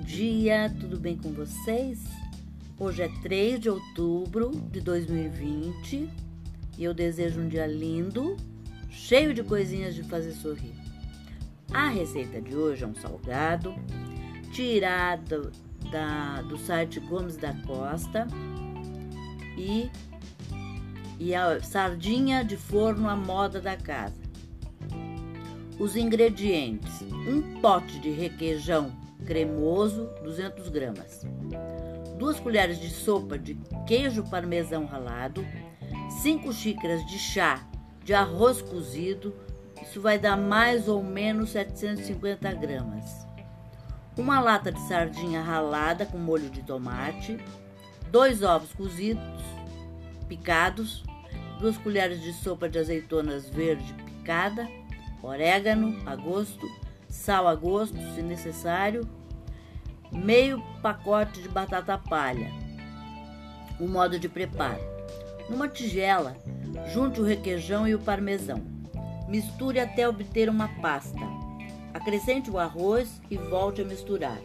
dia, tudo bem com vocês? Hoje é 3 de outubro de 2020 e eu desejo um dia lindo, cheio de coisinhas de fazer sorrir. A receita de hoje é um salgado tirado da, do site Gomes da Costa e, e a sardinha de forno à moda da casa. Os ingredientes: um pote de requeijão cremoso, 200 gramas, duas colheres de sopa de queijo parmesão ralado, 5 xícaras de chá de arroz cozido, isso vai dar mais ou menos 750 gramas, uma lata de sardinha ralada com molho de tomate, dois ovos cozidos, picados, duas colheres de sopa de azeitonas verde picada, orégano a gosto, sal a gosto, se necessário, meio pacote de batata palha. O modo de preparo: numa tigela, junte o requeijão e o parmesão. Misture até obter uma pasta. Acrescente o arroz e volte a misturar.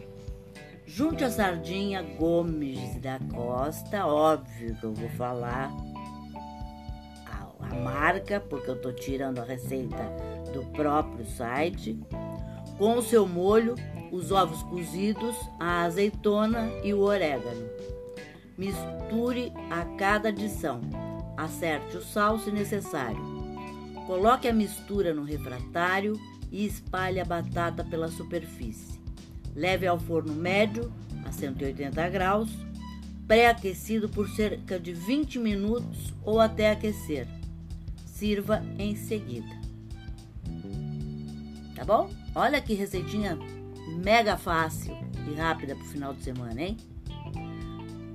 Junte a sardinha Gomes da Costa, óbvio que eu vou falar a, a marca, porque eu estou tirando a receita do próprio site, com o seu molho, os ovos cozidos, a azeitona e o orégano. Misture a cada adição. Acerte o sal se necessário. Coloque a mistura no refratário e espalhe a batata pela superfície. Leve ao forno médio a 180 graus, pré-aquecido por cerca de 20 minutos ou até aquecer. Sirva em seguida tá bom? Olha que receitinha mega fácil e rápida pro final de semana, hein?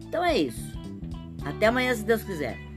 Então é isso. Até amanhã, se Deus quiser.